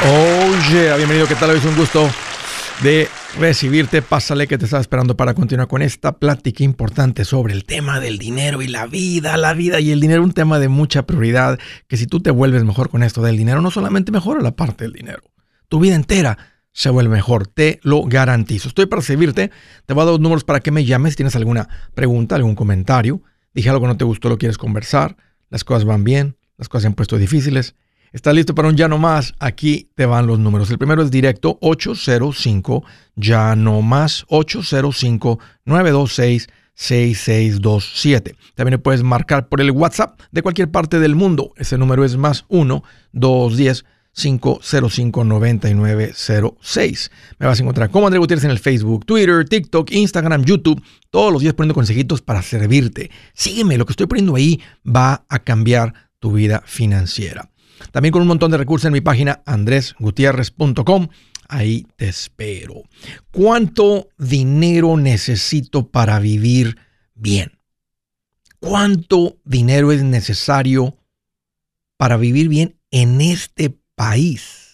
Oye, bienvenido, ¿qué tal? Es un gusto de recibirte. Pásale que te estaba esperando para continuar con esta plática importante sobre el tema del dinero y la vida, la vida y el dinero, un tema de mucha prioridad, que si tú te vuelves mejor con esto del dinero, no solamente mejora la parte del dinero, tu vida entera se vuelve mejor, te lo garantizo. Estoy para servirte, te voy a dar dos números para que me llames si tienes alguna pregunta, algún comentario, dije algo que no te gustó, lo quieres conversar, las cosas van bien, las cosas se han puesto difíciles ¿Estás listo para un ya no más? Aquí te van los números. El primero es directo 805 ya no más 805 926 6627. También puedes marcar por el WhatsApp de cualquier parte del mundo. Ese número es más 1 210 505 9906. Me vas a encontrar como André Gutiérrez en el Facebook, Twitter, TikTok, Instagram, YouTube, todos los días poniendo consejitos para servirte. Sígueme, lo que estoy poniendo ahí va a cambiar tu vida financiera. También con un montón de recursos en mi página andresgutierrez.com. Ahí te espero. ¿Cuánto dinero necesito para vivir bien? ¿Cuánto dinero es necesario para vivir bien en este país?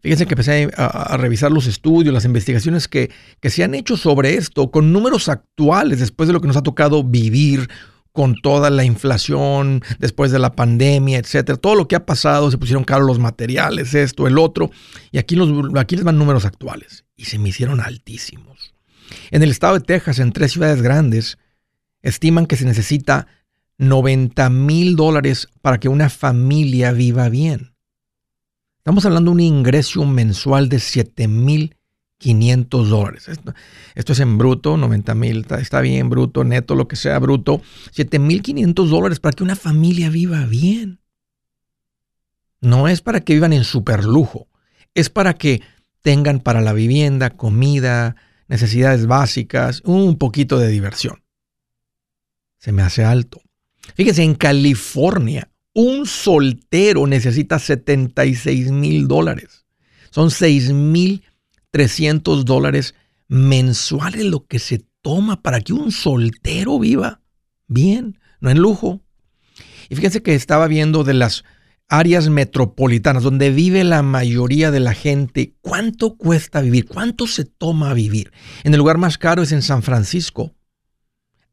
Fíjense que empecé a, revisar los estudios, las investigaciones que, que se han hecho sobre esto con números actuales después de lo que nos ha tocado vivir con toda la inflación después de la pandemia, etcétera, todo lo que ha pasado, se pusieron caros los materiales, esto, el otro, y aquí, los, aquí les van números actuales, y se me hicieron altísimos. En el estado de Texas, en tres ciudades grandes, estiman que se necesita 90 mil dólares para que una familia viva bien. Estamos hablando de un ingreso mensual de 7 mil 500 dólares. Esto, es en bruto, 90 mil, está, bien, bruto, neto, lo que sea, bruto. 7.500 dólares para que una familia viva bien. No es para que vivan en super lujo, es para que tengan para la vivienda, comida, necesidades básicas, un poquito de diversión. Se me hace alto. Fíjense, en California, un soltero necesita 76 mil dólares. Son 6 mil 300 dólares mensuales lo que se toma para que un soltero viva bien, no en lujo. Y fíjense que estaba viendo de las áreas metropolitanas donde vive la mayoría de la gente, cuánto cuesta vivir, cuánto se toma vivir. En el lugar más caro es en San Francisco.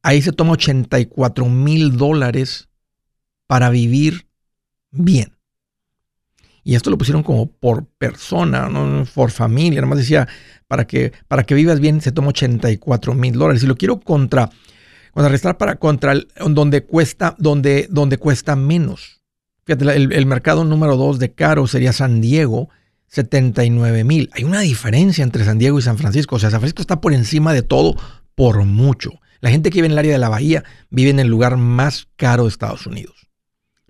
Ahí se toma 84 mil dólares para vivir bien. Y esto lo pusieron como por persona, no por familia. Nada decía, para que, para que vivas bien se toma 84 mil dólares. Y lo quiero contra, contrarrestar para contra donde cuesta, donde, donde cuesta menos. Fíjate, el, mercado número dos de caro sería San Diego, 79 mil. Hay una diferencia entre San Diego y San Francisco. O sea, San Francisco está por encima de todo por mucho. La gente que vive en el área de la bahía vive en el lugar más caro de Estados Unidos.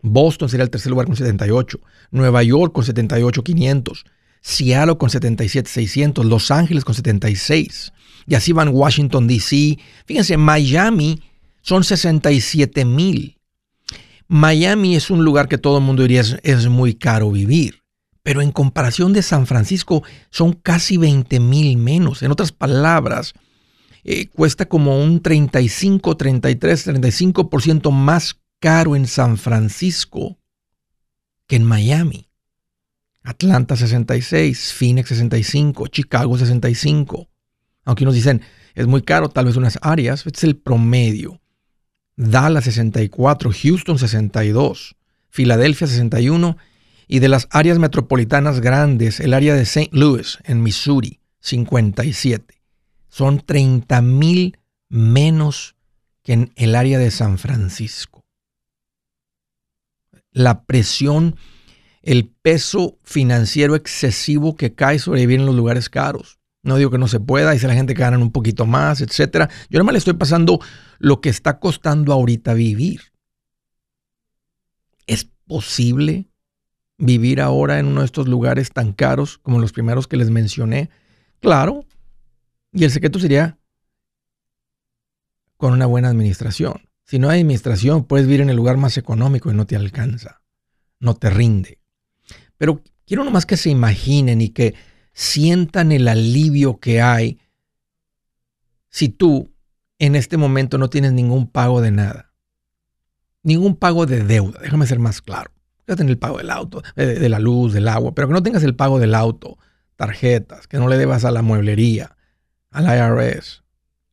Boston sería el tercer lugar con 78. Nueva York con 78,500. Seattle con 77,600. Los Ángeles con 76. Y así van Washington, D.C. Fíjense, Miami son 67 mil. Miami es un lugar que todo el mundo diría es, muy caro vivir. Pero en comparación de San Francisco son casi 20 mil menos. En otras palabras, eh, cuesta como un 35, 33, 35% más caro en San Francisco que en Miami. Atlanta 66, Phoenix 65, Chicago 65. Aunque nos dicen, es muy caro, tal vez unas áreas, este es el promedio. Dallas 64, Houston 62, Filadelfia 61 y de las áreas metropolitanas grandes, el área de St. Louis en Missouri 57. Son 30 mil menos que en el área de San Francisco la presión, el peso financiero excesivo que cae sobre vivir en los lugares caros. No digo que no se pueda, dice la gente que ganan un poquito más, etcétera. Yo nada más le estoy pasando lo que está costando ahorita vivir. ¿Es posible vivir ahora en uno de estos lugares tan caros como los primeros que les mencioné? Claro. Y el secreto sería con una buena administración. Si no hay administración, puedes vivir en el lugar más económico y no te alcanza, no te rinde. Pero quiero nomás que se imaginen y que sientan el alivio que hay si tú en este momento no tienes ningún pago de nada. Ningún pago de deuda, déjame ser más claro. que tener el pago del auto, de, de, la luz, del agua, pero que no tengas el pago del auto, tarjetas, que no le debas a la mueblería, al IRS,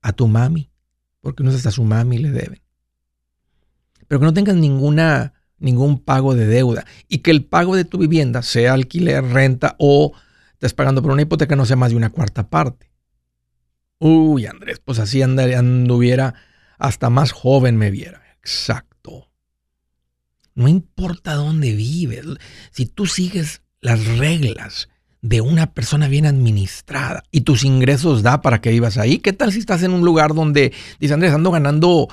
a tu mami, porque no es hasta su mami le deben. Pero que no tengas ninguna, ningún pago de deuda y que el pago de tu vivienda, sea alquiler, renta o estás pagando por una hipoteca, no sea más de una cuarta parte. Uy, Andrés, pues así anduviera, hasta más joven me viera. Exacto. No importa dónde vives, si tú sigues las reglas de una persona bien administrada y tus ingresos da para que vivas ahí, ¿qué tal si estás en un lugar donde, dice Andrés, ando ganando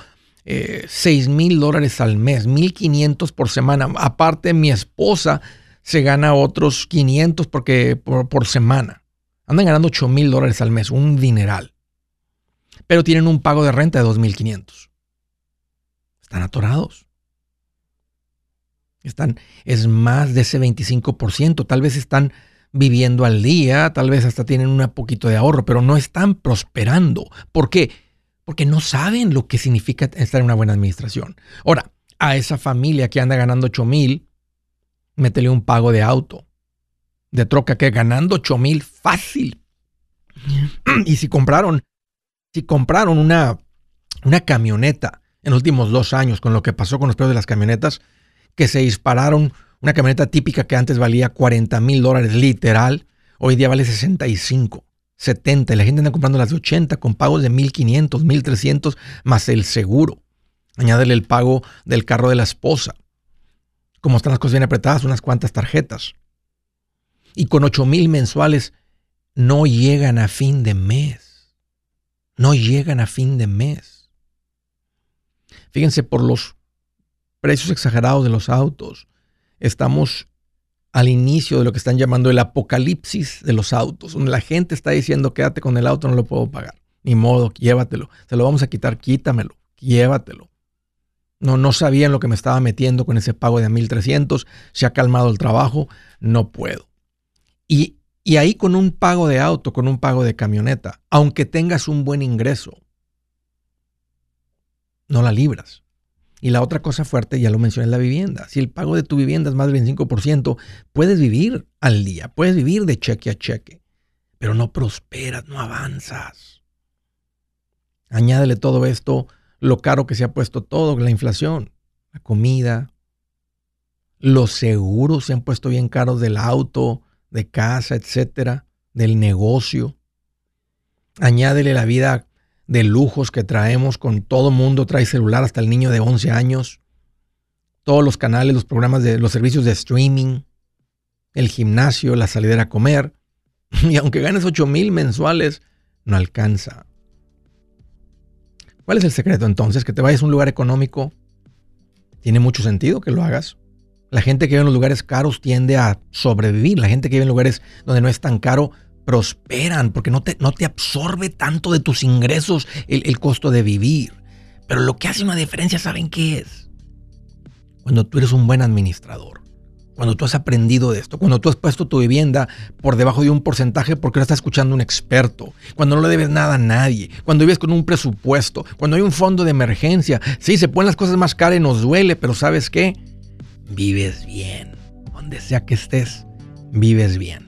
eh, 6 mil dólares al mes, 1500 por semana? Aparte, mi esposa se gana otros 500 porque, por, semana. Andan ganando 8 mil dólares al mes, un dineral. Pero tienen un pago de renta de 2.500. Están atorados. Están, es más de ese 25%. Tal vez están viviendo al día, tal vez hasta tienen un poquito de ahorro, pero no están prosperando. ¿Por qué? Porque no saben lo que significa estar en una buena administración. Ahora, a esa familia que anda ganando 8 mil, métele un pago de auto, de troca, que ganando 8 mil fácil. Y si compraron, si compraron una, una camioneta en los últimos dos años, con lo que pasó con los precios de las camionetas, que se dispararon una camioneta típica que antes valía 40 mil dólares literal, hoy día vale 65, 70. Y la gente anda comprando las de 80 con pagos de 1500, 1300 más el seguro. Añádele el pago del carro de la esposa. Como están las cosas bien apretadas, unas cuantas tarjetas. Y con 8 mil mensuales no llegan a fin de mes. No llegan a fin de mes. Fíjense por los precios exagerados de los autos estamos al inicio de lo que están llamando el apocalipsis de los autos, donde la gente está diciendo, quédate con el auto, no lo puedo pagar. Ni modo, llévatelo. Se lo vamos a quitar, quítamelo, llévatelo. No, no sabía en lo que me estaba metiendo con ese pago de 1.300. Se ha calmado el trabajo, no puedo. Y, y ahí con un pago de auto, con un pago de camioneta, aunque tengas un buen ingreso, no la libras. Y la otra cosa fuerte, ya lo mencioné, es la vivienda. Si el pago de tu vivienda es más del 25%, puedes vivir al día, puedes vivir de cheque a cheque, pero no prosperas, no avanzas. Añádele todo esto, lo caro que se ha puesto todo, la inflación, la comida, los seguros se han puesto bien caros del auto, de casa, etcétera, del negocio. Añádele la vida de lujos que traemos con todo mundo, trae celular hasta el niño de 11 años, todos los canales, los programas de los servicios de streaming, el gimnasio, la salida a comer. Y aunque ganes 8 mil mensuales, no alcanza. ¿Cuál es el secreto entonces? Que te vayas a un lugar económico. Tiene mucho sentido que lo hagas. La gente que vive en los lugares caros tiende a sobrevivir. La gente que vive en lugares donde no es tan caro prosperan porque no te, no te absorbe tanto de tus ingresos el, costo de vivir. Pero lo que hace una diferencia, ¿saben qué es? Cuando tú eres un buen administrador, cuando tú has aprendido de esto, cuando tú has puesto tu vivienda por debajo de un porcentaje porque ahora estás escuchando un experto, cuando no le debes nada a nadie, cuando vives con un presupuesto, cuando hay un fondo de emergencia, sí, se ponen las cosas más caras y nos duele, pero ¿sabes qué? Vives bien, donde sea que estés, vives bien.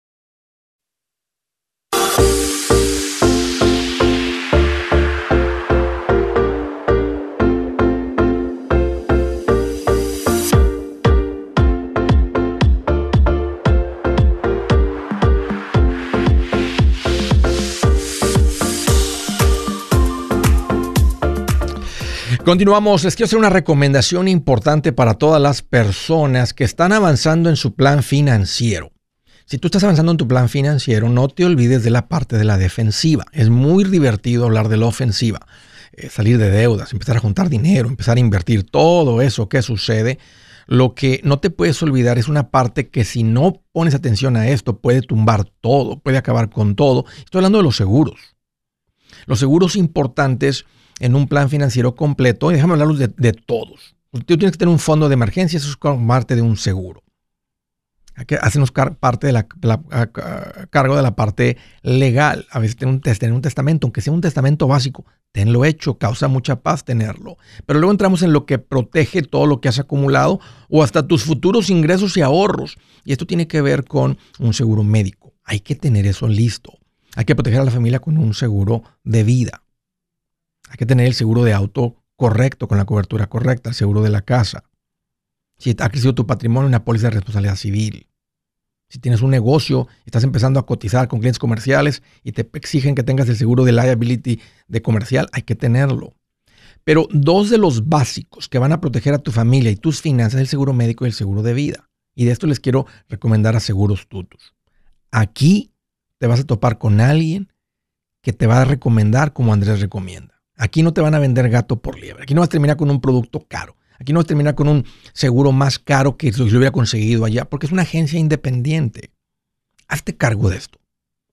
Continuamos. Les quiero hacer una recomendación importante para todas las personas que están avanzando en su plan financiero. Si tú estás avanzando en tu plan financiero, no te olvides de la parte de la defensiva. Es muy divertido hablar de la ofensiva. Eh, salir de deudas, empezar a juntar dinero, empezar a invertir, todo eso que sucede. Lo que no te puedes olvidar es una parte que si no pones atención a esto puede tumbar todo, puede acabar con todo. Estoy hablando de los seguros. Los seguros importantes en un plan financiero completo, y déjame hablarlos de, todos. Tú tienes que tener un fondo de emergencia, eso es parte de un seguro. Que hacemos parte de la, cargo de la parte legal. A veces tener un, tener un testamento, aunque sea un testamento básico, tenlo hecho, causa mucha paz tenerlo. Pero luego entramos en lo que protege todo lo que has acumulado o hasta tus futuros ingresos y ahorros. Y esto tiene que ver con un seguro médico. Hay que tener eso listo. Hay que proteger a la familia con un seguro de vida. Hay que tener el seguro de auto correcto, con la cobertura correcta, el seguro de la casa. Si ha crecido tu patrimonio, una póliza de responsabilidad civil. Si tienes un negocio, estás empezando a cotizar con clientes comerciales y te exigen que tengas el seguro de liability de comercial, hay que tenerlo. Pero dos de los básicos que van a proteger a tu familia y tus finanzas es el seguro médico y el seguro de vida. Y de esto les quiero recomendar a Seguros Tutus. Aquí te vas a topar con alguien que te va a recomendar como Andrés recomienda. Aquí no te van a vender gato por liebre. Aquí no vas a terminar con un producto caro. Aquí no vas a terminar con un seguro más caro que si lo hubiera conseguido allá, porque es una agencia independiente. Hazte cargo de esto.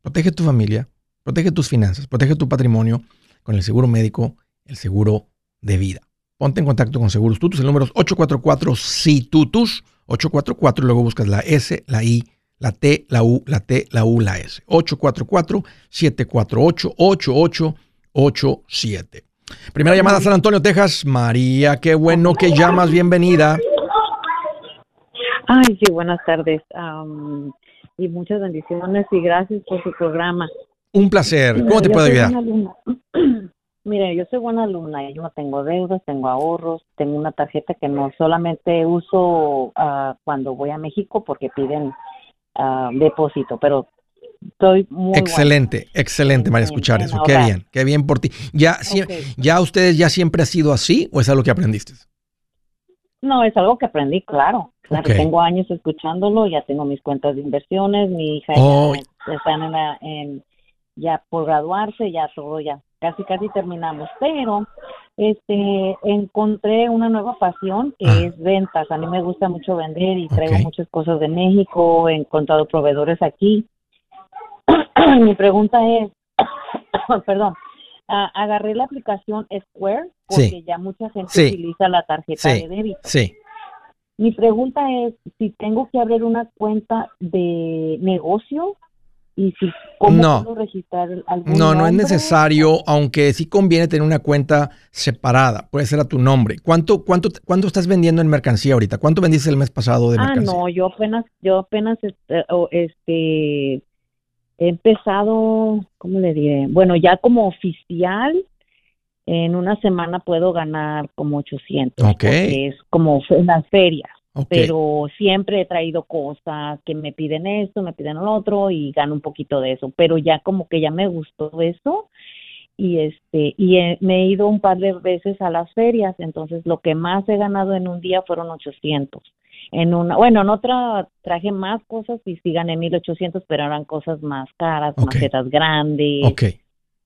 Protege tu familia, protege tus finanzas, protege tu patrimonio con el seguro médico, el seguro de vida. Ponte en contacto con Seguros Tutus. El número es 844-SI-TUTUS. 844 y luego buscas la S, la I, la T, la U, la T, la U, la S. 844-748-88 87. Primera llamada San Antonio, Texas. María, qué bueno que llamas. Bienvenida. Ay, sí, buenas tardes. y muchas bendiciones y gracias por su programa. Un placer. ¿Cómo te puedo ayudar? Mire, yo soy buena alumna. Yo no tengo deudas, tengo ahorros, tengo una tarjeta que no solamente uso ah, cuando voy a México porque piden ah, depósito, pero Estoy muy excelente, excelente, María, escuchar eso. Qué bien, qué bien por ti. ¿Ya, ¿Ya ustedes ya siempre ha sido así o es algo que aprendiste? No, es algo que aprendí, claro. Tengo años escuchándolo, ya tengo mis cuentas de inversiones, mi hija ya oh. están en, en, ya por graduarse, ya todo, ya casi casi terminamos. Pero este encontré una nueva pasión que ah. es ventas. A mí me gusta mucho vender y traigo muchas cosas de México, he encontrado proveedores aquí mi pregunta es, perdón, agarré la aplicación Square porque ya mucha gente utiliza la tarjeta de débito. Sí. Mi pregunta es si tengo que abrir una cuenta de negocio y si cómo no. puedo registrar No, no es necesario, aunque sí conviene tener una cuenta separada, puede ser a tu nombre. ¿Cuánto cuánto cuánto estás vendiendo en mercancía ahorita? ¿Cuánto vendiste el mes pasado de mercancía? Ah, no, yo apenas yo apenas este, este he empezado, ¿cómo le diré? Bueno, ya como oficial, en una semana puedo ganar como 800. Ok. Es como en las ferias. Pero siempre he traído cosas que me piden esto, me piden lo otro y gano un poquito de eso. Pero ya como que ya me gustó eso y este y me he ido un par de veces a las ferias, entonces lo que más he ganado en un día fueron 800. En una, bueno, en otra traje más cosas y sí gané 1800, pero eran cosas más caras, macetas grandes.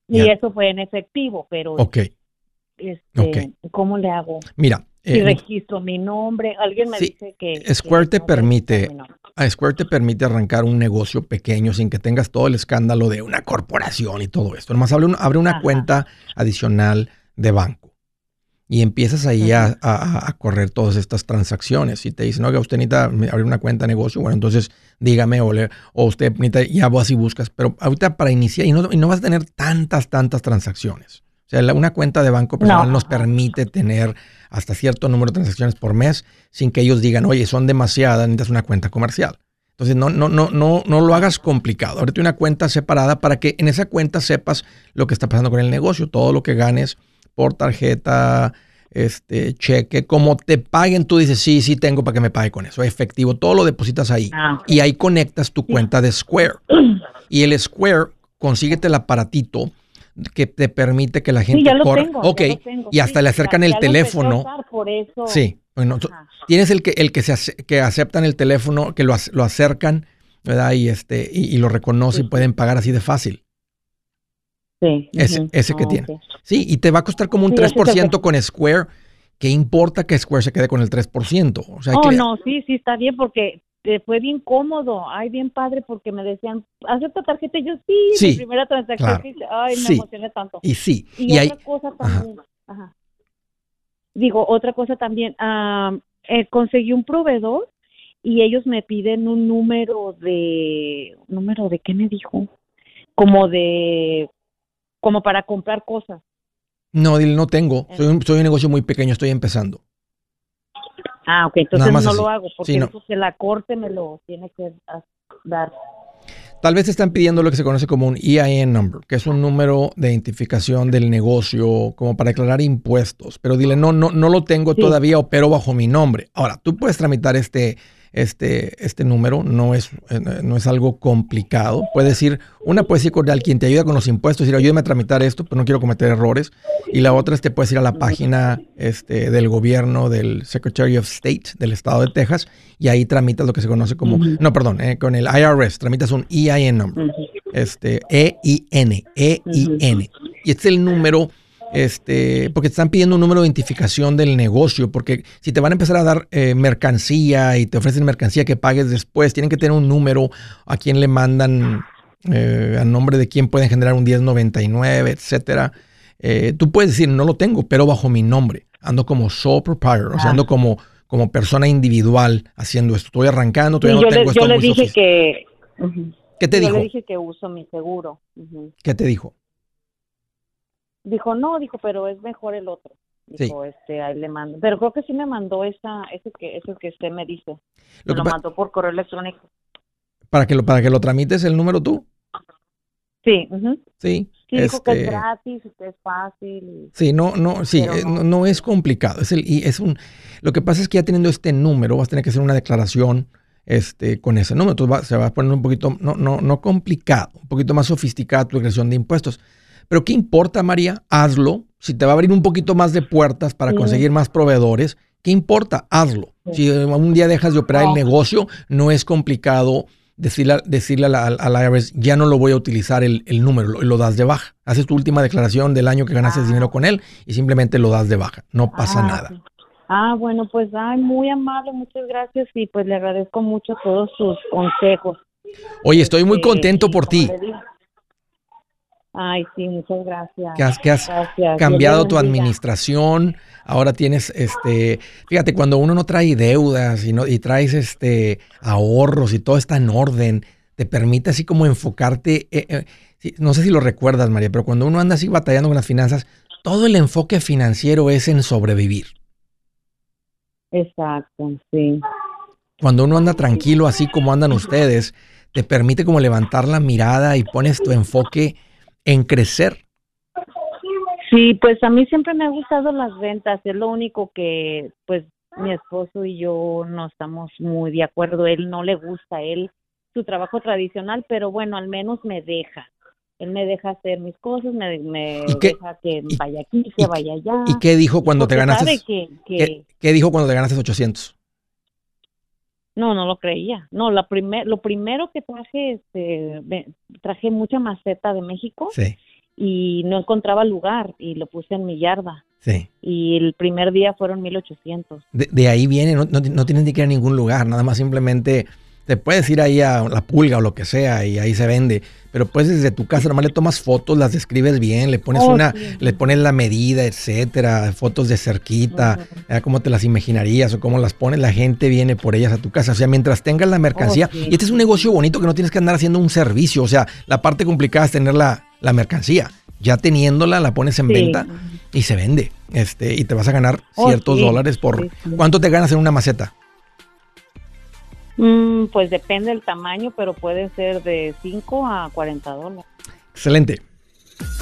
Y eso fue en efectivo, pero Este, ¿cómo le hago? Mira, si eh, registro mi nombre, alguien me dice que... Square te permite, a Square te permite arrancar un negocio pequeño sin que tengas todo el escándalo de una corporación y todo esto. Nomás abre, abre una cuenta adicional de banco y empiezas ahí a, correr todas estas transacciones. Y te dicen, oiga, usted necesita abrir una cuenta de negocio, bueno, entonces dígame, o, o usted necesita, ya vas y buscas. Pero ahorita para iniciar, y no, y no vas a tener tantas, tantas transacciones. O sea, una cuenta de banco personal nos permite tener hasta cierto número de transacciones por mes sin que ellos digan, oye, son demasiadas, necesitas una cuenta comercial. Entonces, no, no, no, no, no lo hagas complicado. Ahorita una cuenta separada para que en esa cuenta sepas lo que está pasando con el negocio, todo lo que ganes por tarjeta, este, cheque, como te paguen, tú dices, sí, sí tengo para que me pague con eso, efectivo, todo lo depositas ahí. Ah, y ahí conectas tu cuenta de Square. Y el Square, consíguete el aparatito que te permite que la gente sí, corra. ok, y hasta le acercan el teléfono. Sí, bueno, tienes el que el que se que aceptan el teléfono, que lo, lo acercan, ¿verdad? Y este y, lo reconoce y pueden pagar así de fácil. Sí. Ese, ese que tiene. Sí, y te va a costar como un 3% con Square. ¿Qué importa que Square se quede con el 3%? O sea, oh, no, sí, sí, está bien porque fue bien cómodo, ay, bien padre, porque me decían, ¿acepta tarjeta? Y yo, sí, mi primera transacción, ay, me emocioné tanto. Y sí. Y, otra cosa también, ajá. digo, otra cosa también, eh, conseguí un proveedor y ellos me piden un número de, ¿número de qué me dijo? Como de, como para comprar cosas. No, dile, no tengo, soy un, soy un negocio muy pequeño, estoy empezando. Ah, ok, entonces no lo hago porque la corte me lo tiene que dar. Tal vez están pidiendo lo que se conoce como un EIN number, que es un número de identificación del negocio, como para declarar impuestos. Pero dile, no, no, no lo tengo todavía, opero bajo mi nombre. Ahora, tú puedes tramitar este este, este número, no es, eh, no es algo complicado. Puedes ir, una puedes ir con alguien te ayuda con los impuestos, decir, ayúdame a tramitar esto, pero no quiero cometer errores. Y la otra es te puedes ir a la página este, del gobierno del Secretary of State del estado de Texas y ahí tramitas lo que se conoce como, no, perdón, eh, con el IRS, tramitas un EIN number, este, E-I-N, E-I-N. Y este es el número este, porque te están pidiendo un número de identificación del negocio, porque si te van a empezar a dar eh, mercancía y te ofrecen mercancía que pagues después, tienen que tener un número a quien le mandan, eh, a nombre de quién pueden generar un 1099, etcétera. Eh, tú puedes decir, no lo tengo, pero bajo mi nombre. Ando como sole proprietor, o sea, ando como, como persona individual haciendo esto. Estoy arrancando, todavía no tengo esto Yo le dije que... ¿Qué te dijo? Yo le dije que uso mi seguro. ¿Qué te dijo? Dijo, no, dijo, pero es mejor el otro. Dijo, este, ahí le mando. Pero creo que sí me mandó esa, ese que, ese que usted me dice. Lo, lo mandó por correo electrónico. ¿Para que lo, para que lo tramites el número tú? Sí. Sí. Sí, dijo que es este gratis, que es fácil. Sí, no, no, sí, eh, no. no, es complicado. Es el, y es un, lo que pasa es que ya teniendo este número, vas a tener que hacer una declaración este, con ese número. Entonces se va a poner un poquito, no, no, no complicado, un poquito más sofisticada tu declaración de impuestos. Pero ¿qué importa, María? Hazlo. Si te va a abrir un poquito más de puertas para conseguir más proveedores, ¿qué importa? Hazlo. Si un día dejas de operar el negocio, no es complicado decirle, decirle al, IRS, ya no lo voy a utilizar el, número, lo, lo, das de baja. Haces tu última declaración del año que ganaste ah. dinero con él y simplemente lo das de baja. No pasa ah, nada. Ah, bueno, pues ay, muy amable, muchas gracias y pues le agradezco mucho todos sus consejos. Oye, estoy muy contento por ti. Ay, sí, muchas gracias. Que has, cambiado tu administración. Ahora tienes, este, fíjate, cuando uno no trae deudas y, no, y traes este, ahorros y todo está en orden, te permite así como enfocarte. Eh, eh, no sé si lo recuerdas, María, pero cuando uno anda así batallando con las finanzas, todo el enfoque financiero es en sobrevivir. Exacto, sí. Cuando uno anda tranquilo, así como andan ustedes, te permite como levantar la mirada y pones tu enfoque en crecer. Sí, pues a mí siempre me ha gustado las ventas, es lo único que pues mi esposo y yo no estamos muy de acuerdo. Él no le gusta a él su trabajo tradicional, pero bueno, al menos me deja. Él me deja hacer mis cosas, me, deja que vaya aquí, que vaya allá. ¿Y qué dijo cuando te ganaste? ¿qué, ¿qué, dijo cuando te ganaste 800? No, no lo creía. No, la primer, lo primero que traje, este, traje mucha maceta de México. Sí y no encontraba lugar y lo puse en mi yarda. Sí. Y el primer día fueron 1800. De, de ahí viene, no, no, tienes ni que ir a ningún lugar, nada más simplemente te puedes ir ahí a la pulga o lo que sea y ahí se vende. Pero pues desde tu casa nomás le tomas fotos, las describes bien, le pones oh, una, le pones la medida, etcétera, fotos de cerquita, cómo te las imaginarías o cómo las pones, la gente viene por ellas a tu casa. O sea, mientras tengas la mercancía, oh, y este es un negocio bonito que no tienes que andar haciendo un servicio. O sea, la parte complicada es tener la, la mercancía. Ya teniéndola, la pones en venta y se vende. Este, y te vas a ganar oh, ciertos dólares por. ¿Cuánto te ganas en una maceta? Mm, pues depende del tamaño, pero puede ser de 5 a 40 dólares. Excelente.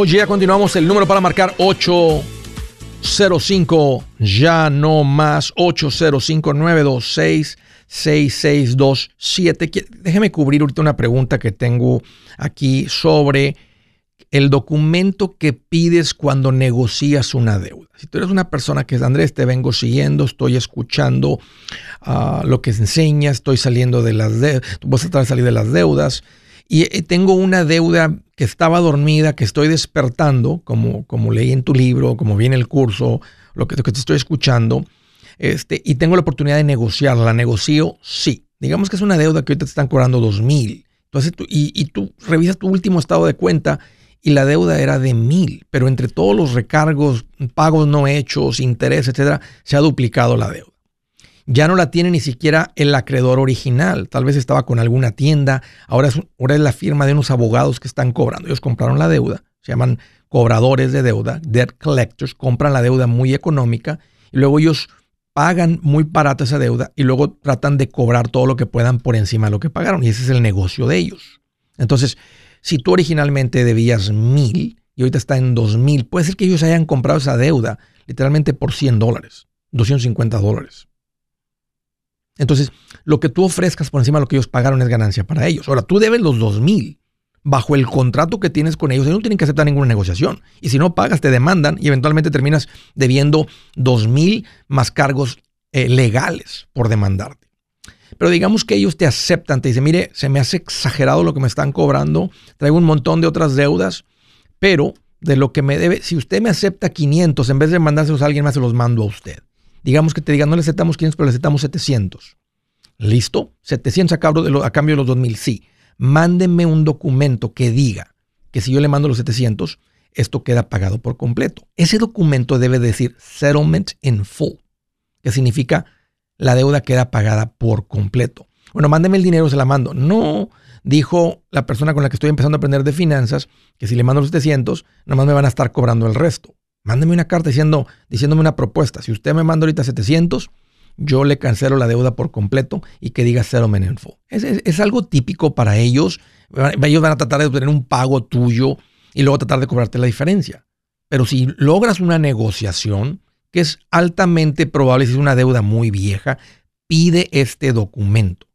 Oye, ya continuamos. El número para marcar 805, ya no más, 805-926-6627. Déjeme cubrir ahorita una pregunta que tengo aquí sobre el documento que pides cuando negocias una deuda. Si tú eres una persona que es Andrés, te vengo siguiendo, estoy escuchando ah, lo que enseñas, estoy saliendo de las deudas, vas a tratar de salir de las deudas y eh, tengo una deuda que estaba dormida, que estoy despertando, como, como leí en tu libro, como viene el curso, lo que, que te estoy escuchando, este, y tengo la oportunidad de negociarla. ¿La negocio? Sí. Digamos que es una deuda que ahorita te están cobrando dos mil. Y, y tú revisas tu último estado de cuenta y la deuda era de mil, pero entre todos los recargos, pagos no hechos, interés, etcétera, se ha duplicado la deuda ya no la tiene ni siquiera el acreedor original. Tal vez estaba con alguna tienda, ahora es, la firma de unos abogados que están cobrando. Ellos compraron la deuda, se llaman cobradores de deuda, debt collectors, compran la deuda muy económica y luego ellos pagan muy barato esa deuda y luego tratan de cobrar todo lo que puedan por encima de lo que pagaron. Y ese es el negocio de ellos. Entonces, si tú originalmente debías mil y ahorita está en dos mil, puede ser que ellos hayan comprado esa deuda literalmente por 100 dólares, 250 dólares. Entonces, lo que tú ofrezcas por encima de lo que ellos pagaron es ganancia para ellos. Ahora, tú debes los dos mil bajo el contrato que tienes con ellos. Ellos no tienen que aceptar ninguna negociación. Y si no pagas, te demandan y eventualmente terminas debiendo dos mil más cargos eh, legales por demandarte. Pero digamos que ellos te aceptan, te dicen, mire, se me hace exagerado lo que me están cobrando, traigo un montón de otras deudas, pero de lo que me debe, si usted me acepta 500, en vez de mandárselos a alguien más, se los mando a usted. Digamos que te digan, no le aceptamos 500, pero le aceptamos 700. ¿Listo? 700 a cambio de, los, a cambio de los 2000. Sí. Mándenme un documento que diga que si yo le mando los 700, esto queda pagado por completo. Ese documento debe decir settlement in full, que significa la deuda queda pagada por completo. Bueno, mándeme el dinero, se la mando. No, dijo la persona con la que estoy empezando a aprender de finanzas, que si le mando los 700, nomás me van a estar cobrando el resto. Mándeme una carta diciendo, diciéndome una propuesta. Si usted me manda ahorita 700, yo le cancelo la deuda por completo y que diga settlement in full. Es, es, algo típico para ellos. Ellos van a tratar de obtener un pago tuyo y luego tratar de cobrarte la diferencia. Pero si logras una negociación, que es altamente probable si es una deuda muy vieja, pide este documento,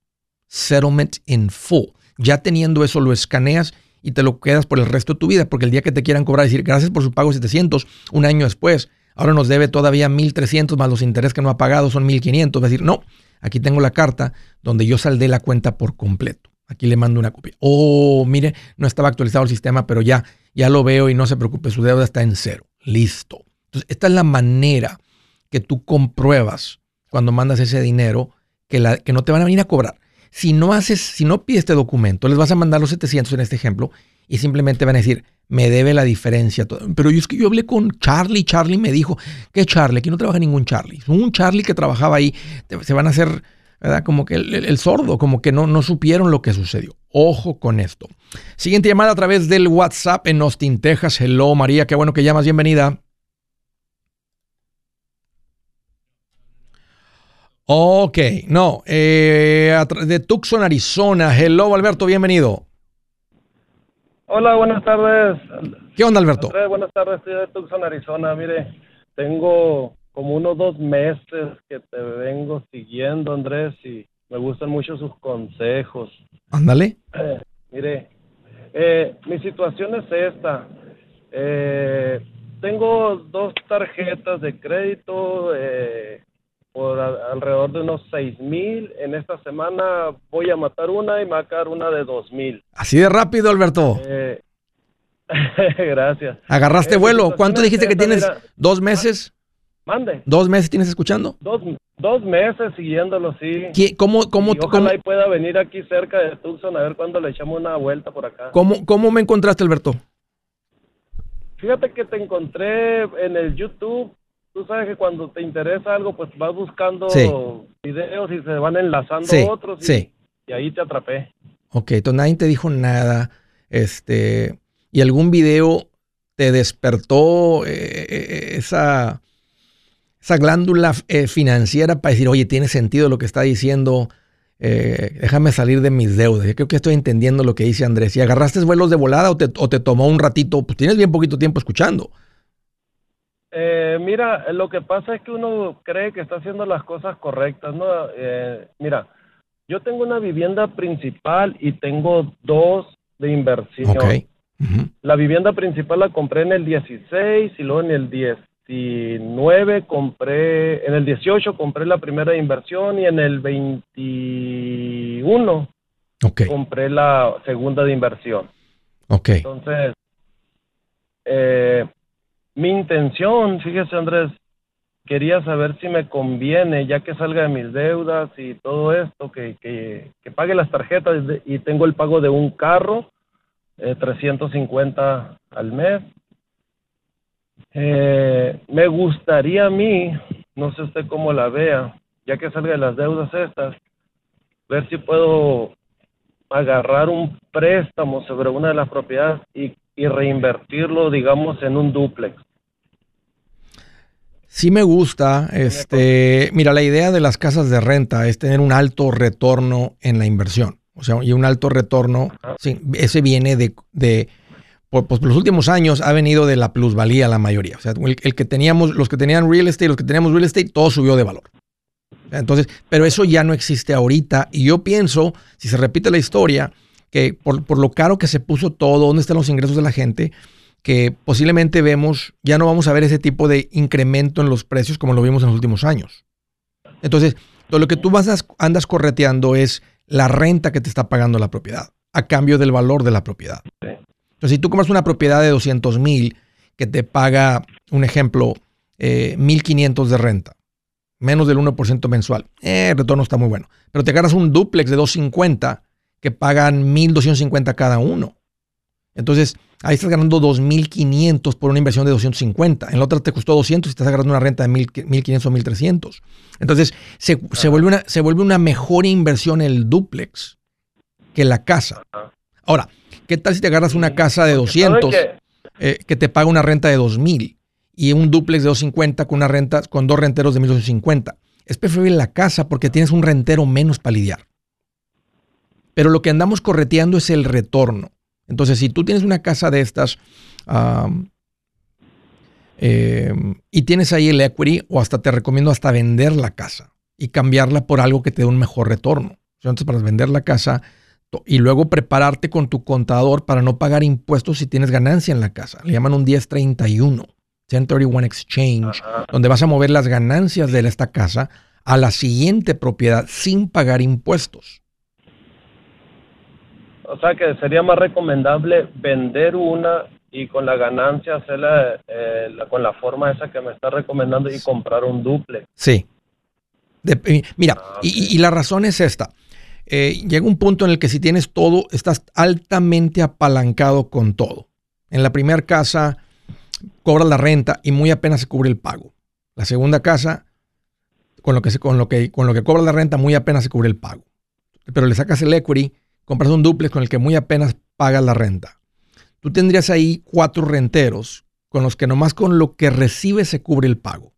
Settlement in Full. Ya teniendo eso, lo escaneas y te lo quedas por el resto de tu vida, porque el día que te quieran cobrar, decir gracias por su pago 700, un año después, ahora nos debe todavía 1300 más los intereses que no ha pagado, son 1500. Va a decir, no, aquí tengo la carta donde yo saldé la cuenta por completo. Aquí le mando una copia. Oh, mire, no estaba actualizado el sistema, pero ya, ya lo veo y no se preocupe, su deuda está en cero. Listo. Entonces, esta es la manera que tú compruebas cuando mandas ese dinero que, la, que no te van a venir a cobrar. Si no haces, si no pides este documento, les vas a mandar los 700 en este ejemplo y simplemente van a decir, me debe la diferencia. Pero yo es que yo hablé con Charlie, Charlie me dijo, ¿qué Charlie? Aquí no trabaja ningún Charlie. Un Charlie que trabajaba ahí, se van a hacer, ¿verdad? Como que el, sordo, como que no, no supieron lo que sucedió. Ojo con esto. Siguiente llamada a través del WhatsApp en Austin, Texas. Hello, María, qué bueno que llamas, bienvenida. Ok, no, eh, de Tucson, Arizona. Hello, Alberto, bienvenido. Hola, buenas tardes. ¿Qué onda, Alberto? buenas tardes, estoy de Tucson, Arizona. Mire, tengo como unos dos meses que te vengo siguiendo, Andrés, y me gustan mucho sus consejos. Ándale. mire, eh, mi situación es esta. Eh, tengo dos tarjetas de crédito. Eh, por alrededor de unos seis mil. En esta semana voy a matar una y matar una de dos mil. Así de rápido, Alberto. Eh, gracias. ¿Agarraste eh, vuelo? ¿Cuánto dijiste que tienes? ¿Dos meses? Mande. ¿Dos meses tienes escuchando? Dos, dos meses siguiéndolo, sí. ¿Cómo, cómo, ojalá cómo? pueda venir aquí cerca de Tucson a ver cuándo le echamos una vuelta por acá. ¿Cómo, cómo me encontraste, Alberto? Fíjate que te encontré en el YouTube tú sabes que cuando te interesa algo, pues vas buscando videos y se van enlazando otros y, y, ahí te atrapé. Ok, entonces nadie te dijo nada, este, y algún video te despertó eh, eh, esa, esa glándula eh, financiera para decir, oye, tiene sentido lo que está diciendo, déjame salir de mis deudas. Yo creo que estoy entendiendo lo que dice Andrés. ¿Y agarraste vuelos de volada o te, o te tomó un ratito? Pues tienes bien poquito tiempo escuchando. Eh, mira, lo que pasa es que uno cree que está haciendo las cosas correctas, ¿no? Eh, mira, yo tengo una vivienda principal y tengo dos de inversión. La vivienda principal la compré en el 16 y luego en el 19 compré, en el 18 compré la primera de inversión y en el 21 compré la segunda de inversión. Ok. Entonces, eh, mi intención, fíjese Andrés, quería saber si me conviene, ya que salga de mis deudas y todo esto, que, que, pague las tarjetas y tengo el pago de un carro, eh, 350 al mes. Eh, me gustaría a mí, no sé usted cómo la vea, ya que salga de las deudas estas, ver si puedo agarrar un préstamo sobre una de las propiedades y y reinvertirlo, digamos, en un duplex. Sí me gusta, este, mira, la idea de las casas de renta es tener un alto retorno en la inversión, o sea, y un alto retorno, sí, ese viene de, de por, pues, los últimos años ha venido de la plusvalía la mayoría, o sea, el, el, que teníamos, los que tenían real estate, los que teníamos real estate, todo subió de valor. Entonces, pero eso ya no existe ahorita y yo pienso, si se repite la historia, que por, lo caro que se puso todo, dónde están los ingresos de la gente, que posiblemente vemos, ya no vamos a ver ese tipo de incremento en los precios como lo vimos en los últimos años. Entonces, todo lo que tú vas andas correteando es la renta que te está pagando la propiedad a cambio del valor de la propiedad. Entonces, si tú compras una propiedad de 200 mil que te paga, un ejemplo, eh, 1.500 de renta, menos del 1% mensual, eh, el retorno está muy bueno. Pero te ganas un duplex de 250 que pagan 1.250 cada uno. Entonces, ahí estás ganando 2.500 por una inversión de 250. En la otra te costó 200 y estás ganando una renta de 1.500 o 1.300. Entonces, se, vuelve una, se vuelve una mejor inversión el duplex que la casa. Ahora, ¿qué tal si te agarras una casa de 200 eh, que te paga una renta de 2.000 y un duplex de 250 con, una renta, con dos renteros de 1.250? Es preferible la casa porque tienes un rentero menos para lidiar. Pero lo que andamos correteando es el retorno. Entonces, si tú tienes una casa de estas em, y tienes ahí el equity, o hasta te recomiendo hasta vender la casa. y cambiarla por algo que te dé un mejor retorno. Entonces, para vender la casa y luego prepararte con tu contador para no pagar impuestos si tienes ganancia en la casa. Le llaman un 1031, 1031 Exchange, donde vas a mover las ganancias de esta casa a la siguiente propiedad sin pagar impuestos. O sea que sería más recomendable vender una y con la ganancia hacerla eh, con la forma esa que me está recomendando y comprar un duple. Sí. mira, ah, y, la razón es esta. Eh, llega un punto en el que si tienes todo, estás altamente apalancado con todo. En la primera casa cobras la renta y muy apenas se cubre el pago. La segunda casa, con lo que, con lo que, con lo que cobras la renta, muy apenas se cubre el pago. Pero le sacas el equity, compras un duplex con el que muy apenas pagas la renta tú tendrías ahí cuatro renteros con los que nomás con lo que recibes se cubre el pago.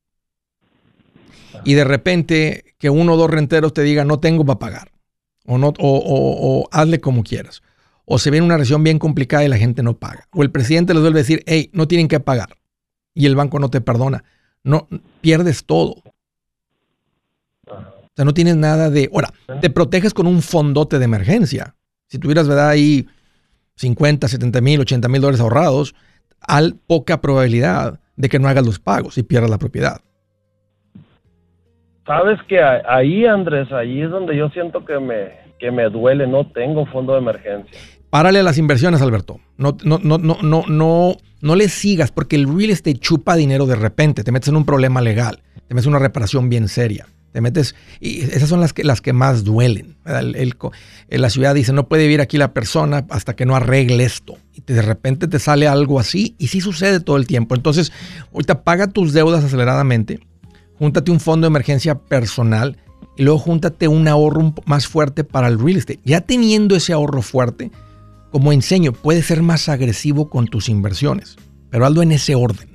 Y de repente que uno o dos renteros te digan no tengo para pagar. O, no, o, hazle como quieras. O se viene una recesión bien complicada y la gente no paga. O el presidente les vuelve a decir, hey, no tienen que pagar. Y el banco no te perdona. No, pierdes todo. O sea, no tienes nada de... Ahora, te proteges con un fondote de emergencia. Si tuvieras, ¿verdad? Ahí 50, 70 mil, 80 mil dólares ahorrados, hay poca probabilidad de que no hagas los pagos y pierdas la propiedad. Sabes que ahí, Andrés, ahí es donde yo siento que me, que me duele, no tengo fondo de emergencia. Párale a las inversiones, Alberto. No, no, no, no, no, no, no le sigas porque el real estate chupa dinero de repente. Te metes en un problema legal, te metes en una reparación bien seria. Te metes, y esas son las que, las que más duelen. El, la ciudad dice, no puede vivir aquí la persona hasta que no arregle esto. Y de repente te sale algo así, y sí sucede todo el tiempo. Entonces, ahorita paga tus deudas aceleradamente, júntate un fondo de emergencia personal, y luego júntate un ahorro más fuerte para el real estate. Ya teniendo ese ahorro fuerte, como enseño, puedes ser más agresivo con tus inversiones, pero hazlo en ese orden.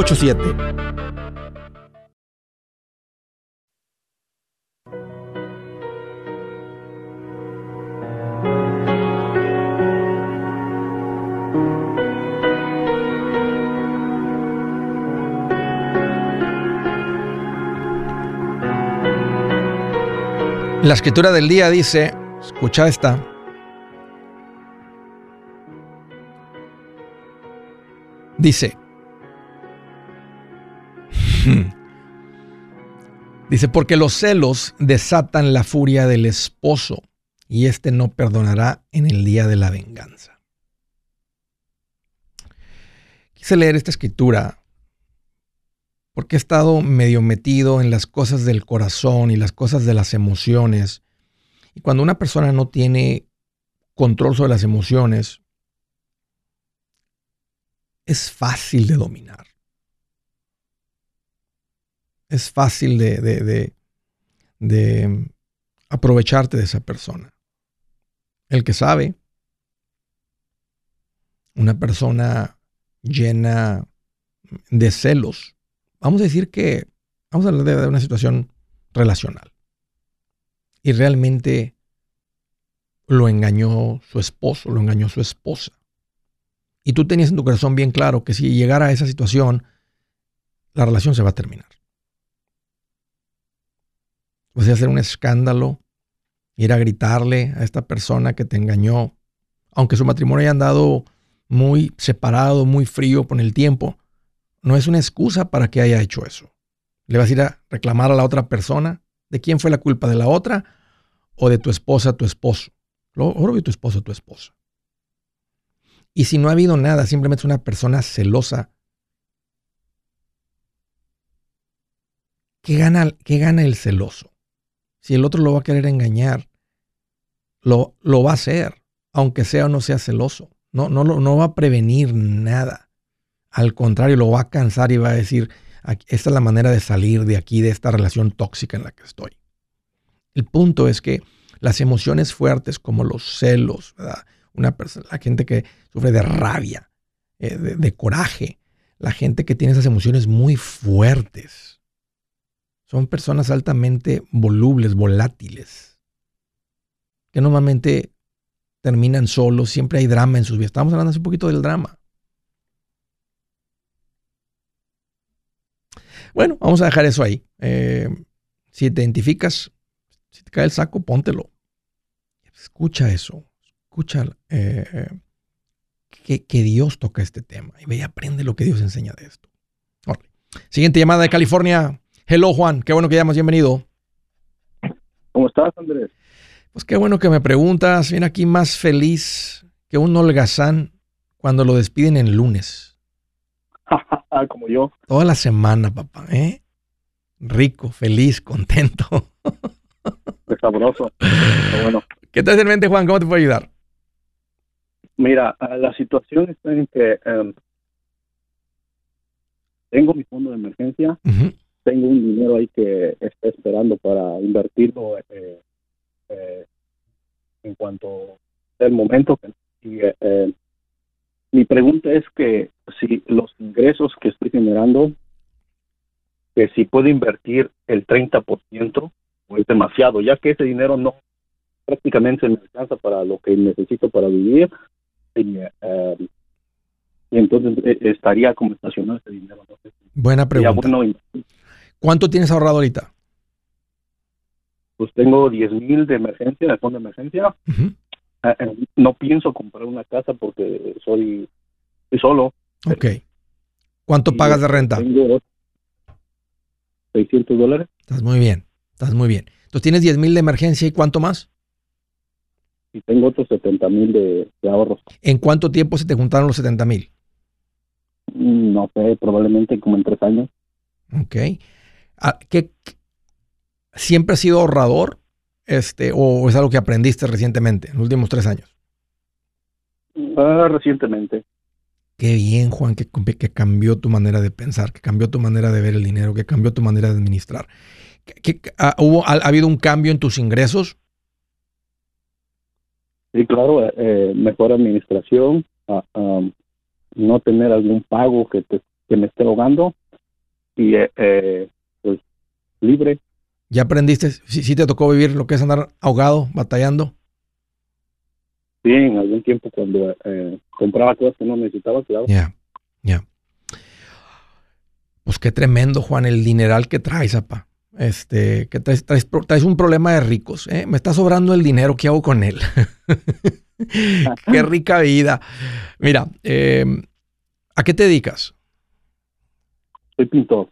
844-748-8887. La escritura del día dice, escucha esta, dice, dice, porque los celos desatan la furia del esposo y éste no perdonará en el día de la venganza. Quise leer esta escritura porque he estado medio metido en las cosas del corazón y las cosas de las emociones. Y cuando una persona no tiene control sobre las emociones, es fácil de dominar. Es fácil de, de, de aprovecharte de esa persona. El que sabe, una persona llena de celos, Vamos a decir que, vamos a hablar de, una situación relacional. Y realmente lo engañó su esposo, lo engañó su esposa. Y tú tenías en tu corazón bien claro que si llegara a esa situación, la relación se va a terminar. O sea, hacer un escándalo, ir a gritarle a esta persona que te engañó, aunque su matrimonio haya andado muy separado, muy frío con el tiempo, no es una excusa para que haya hecho eso. ¿Le vas a ir a reclamar a la otra persona? ¿De quién fue la culpa? ¿De la otra o de tu esposa, tu esposo? Obvio que tu esposo tu esposa. Y si no ha habido nada, simplemente es una persona celosa, ¿qué gana, qué gana el celoso? Si el otro lo va a querer engañar, lo, lo va a hacer, aunque sea o no sea celoso. No, no, no va a prevenir nada. Al contrario, lo va a cansar y va a decir, esta es la manera de salir de aquí, de esta relación tóxica en la que estoy. El punto es que las emociones fuertes como los celos, Una persona, la gente que sufre de rabia, eh, de, coraje, la gente que tiene esas emociones muy fuertes, son personas altamente volubles, volátiles, que normalmente terminan solos, siempre hay drama en sus vidas. Estamos hablando hace un poquito del drama. Bueno, vamos a dejar eso ahí. Eh, si te identificas, si te cae el saco, póntelo. Escucha eso. Escucha eh, que, Dios toca este tema. Y ve y aprende lo que Dios enseña de esto. Siguiente llamada de California. Hello, Juan. Qué bueno que llamas. Bienvenido. ¿Cómo estás, Andrés? Pues qué bueno que me preguntas. Viene aquí más feliz que un holgazán cuando lo despiden en lunes. Como yo. Toda la semana, papá, ¿eh? Rico, feliz, contento. Sabroso. bueno. ¿Qué te hace en mente, Juan? ¿Cómo te puedo ayudar? Mira, ah, la situación está en que em, tengo mi fondo de emergencia, tengo un dinero ahí que está esperando para invertirlo eh, eh, en cuanto el momento. Y, eh, mi pregunta es que si los ingresos que estoy generando, que si puedo invertir el 30% o es demasiado, ya que ese dinero no prácticamente me alcanza para lo que necesito para vivir y, eh, entonces eh, estaría como estacionado ese dinero. Buena pregunta. ¿Cuánto tienes ahorrado ahorita? Pues tengo 10 mil de emergencia, de fondo de emergencia. Ah, eh, no pienso comprar una casa porque soy, solo. Ok. ¿Cuánto pagas de renta? Tengo 600 dólares. Estás muy bien, estás muy bien. Entonces tienes 10 mil de emergencia y cuánto más? Y tengo otros 70 mil de, ahorros. ¿En cuánto tiempo se te juntaron los 70 mil? Mm, no sé, probablemente como en tres años. Ok. Ah, ¿Qué, ¿Siempre has sido ahorrador este, o es algo que aprendiste recientemente, en los últimos tres años? Ah, recientemente. Qué bien, Juan, que, que, cambió tu manera de pensar, que cambió tu manera de ver el dinero, que cambió tu manera de administrar. ha, hubo, ha, habido un cambio en tus ingresos? Sí, claro, eh, eh, mejor administración, ah, no tener algún pago que, que me esté ahogando y eh, pues libre. ¿Ya aprendiste? ¿Sí, te tocó vivir lo que es andar ahogado, batallando? Sí, en algún tiempo cuando eh, compraba cosas que no necesitaba, claro. Ya, ya. Pues qué tremendo, Juan, el dineral que traes, apa. Este, que traes, traes, un problema de ricos. ¿eh? Me está sobrando el dinero, ¿qué hago con él? qué rica vida. Mira, eh, ¿a qué te dedicas? Soy pintor.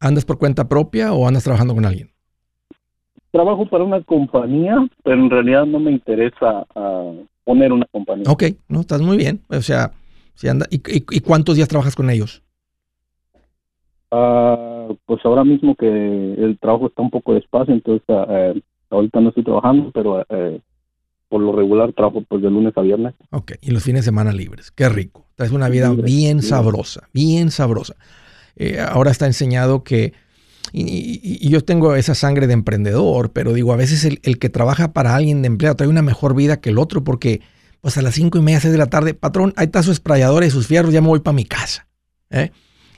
¿Andas por cuenta propia o andas trabajando con alguien? Trabajo para una compañía, pero en realidad no me interesa ah, poner una compañía. Ok, no, estás muy bien. O sea, si anda, ¿y, cuántos días trabajas con ellos? Ah, pues ahora mismo que el trabajo está un poco despacio, entonces ah, eh, ahorita no estoy trabajando, pero eh, por lo regular trabajo pues de lunes a viernes. Ok, y los fines de semana libres. Qué rico. Traes una vida bien sabrosa, bien sabrosa. Eh, ahora está enseñado que, y, yo tengo esa sangre de emprendedor, pero digo, a veces el, que trabaja para alguien de empleado trae una mejor vida que el otro porque pues a las cinco y media, seis de la tarde, patrón, ahí está su esprayador y sus fierros, ya me voy para mi casa. ¿eh?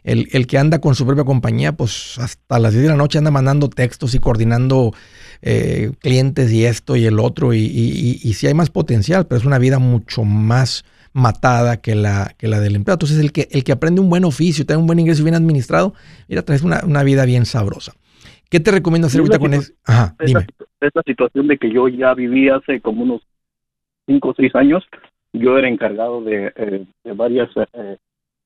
El, que anda con su propia compañía, pues hasta las 10 de la noche anda mandando textos y coordinando eh, clientes y esto y el otro. Y, y, y, sí hay más potencial, pero es una vida mucho más matada que la, que la del empleado. Entonces, el que, el que aprende un buen oficio, tiene un buen ingreso bien administrado, mira, traes una, una vida bien sabrosa. ¿Qué te recomiendo hacer ahorita con eso? Ajá, dime. Situación de que yo ya viví hace como unos 5 o 6 años, yo era encargado de, eh, varias eh,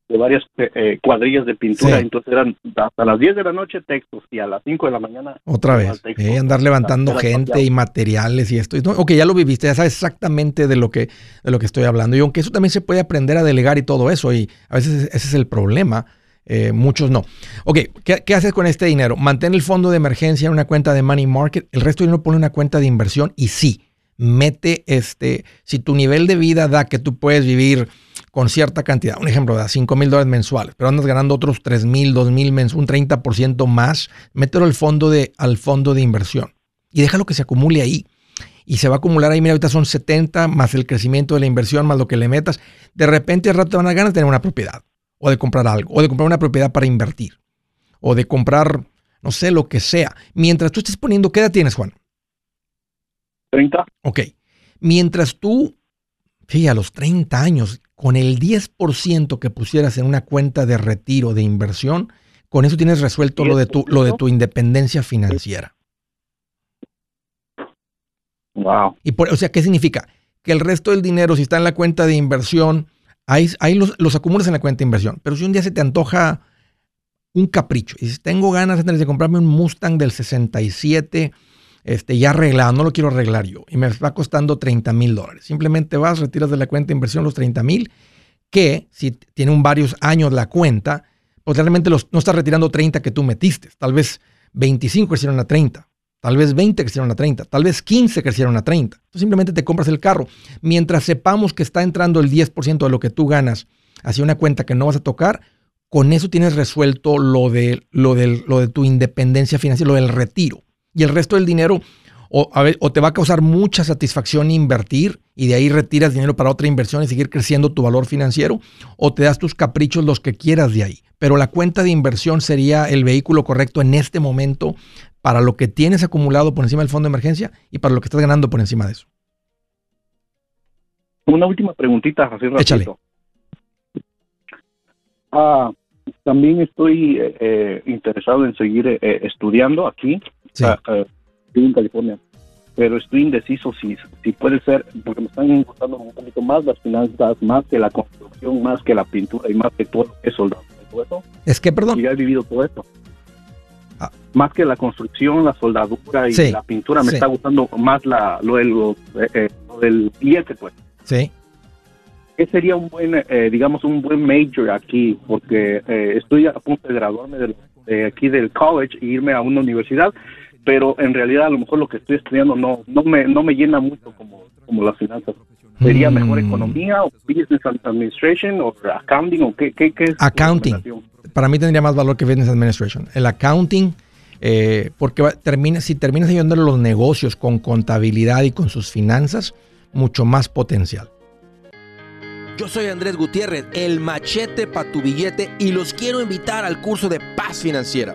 de varias eh, eh, cuadrillas de pintura, entonces eran hasta las 10 de la noche textos y a las 5 de la mañana... Otra vez, eh, andar levantando gente y materiales y esto. ok, ya lo viviste, ya sabes exactamente de lo, que, de lo que estoy hablando. Y aunque eso también se puede aprender a delegar y todo eso, y a veces ese es el problema, muchos no. Ok, ¿qué, ¿qué, haces con este dinero? Mantén el fondo de emergencia en una cuenta de money market, el resto del dinero pone una cuenta de inversión y sí, mete este, si tu nivel de vida da que tú puedes vivir con cierta cantidad, un ejemplo, da 5 mil dólares mensuales, pero andas ganando otros 3 mil, 2 mil un 30% más, mételo al fondo, de, al fondo de inversión y déjalo que se acumule ahí. Y se va a acumular ahí, mira, ahorita son 70 más el crecimiento de la inversión, más lo que le metas. De repente al rato te van a ganas de tener una propiedad, o de comprar algo, o de comprar una propiedad para invertir, o de comprar, no sé, lo que sea. Mientras tú estés poniendo, ¿qué edad tienes, Juan? 30. Ok. Mientras tú, fíjate, a los 30 años, con el 10% que pusieras en una cuenta de retiro de inversión, con eso tienes resuelto lo de tu, lo de tu independencia financiera. Wow. Y por, o sea, ¿qué significa? Que el resto del dinero, si está en la cuenta de inversión, ahí, ahí los, los, acumulas en la cuenta de inversión. Pero si un día se te antoja un capricho, y si tengo ganas de comprarme un Mustang del 67 este, ya arreglado, no lo quiero arreglar yo, y me está costando 30 mil dólares. Simplemente vas, retiras de la cuenta de inversión los 30 mil, que si tiene un varios años la cuenta, pues realmente los, no estás retirando 30 que tú metiste, tal vez 25 crecieron a 30, tal vez 20 crecieron a 30, tal vez 15 crecieron a 30. Tú simplemente te compras el carro. Mientras sepamos que está entrando el 10% de lo que tú ganas hacia una cuenta que no vas a tocar, con eso tienes resuelto lo de, lo lo de tu independencia financiera, lo del retiro y el resto del dinero o, o, te va a causar mucha satisfacción invertir y de ahí retiras dinero para otra inversión y seguir creciendo tu valor financiero, o te das tus caprichos los que quieras de ahí. Pero la cuenta de inversión sería el vehículo correcto en este momento para lo que tienes acumulado por encima del fondo de emergencia y para lo que estás ganando por encima de eso. Una última preguntita, así Échale. Ah, también estoy eh, eh, interesado en seguir eh, estudiando aquí estoy en California, pero estoy indeciso si, si puede ser, porque me están gustando un poquito más las finanzas, más que la construcción, más que la pintura y más que todo eso. Todo eso. Es que, perdón. Y ya he vivido todo esto. Ah. Más que la construcción, la soldadura y la pintura, me está gustando más la, lo, del, eh, del billete, pues. Sí. ¿Qué sería un buen, eh, digamos, un buen major aquí? Porque eh, estoy a punto de graduarme de aquí del college e irme a una universidad pero en realidad a lo mejor lo que estoy estudiando no no me no me llena mucho como como las finanzas sería mejor mm. economía o business administration o accounting o qué qué, qué es accounting para mí tendría más valor que business administration el accounting eh, porque termina, si terminas ayudando a los negocios con contabilidad y con sus finanzas, mucho más potencial. Yo soy Andrés Gutiérrez, el machete para tu billete, y los quiero invitar al curso de paz financiera.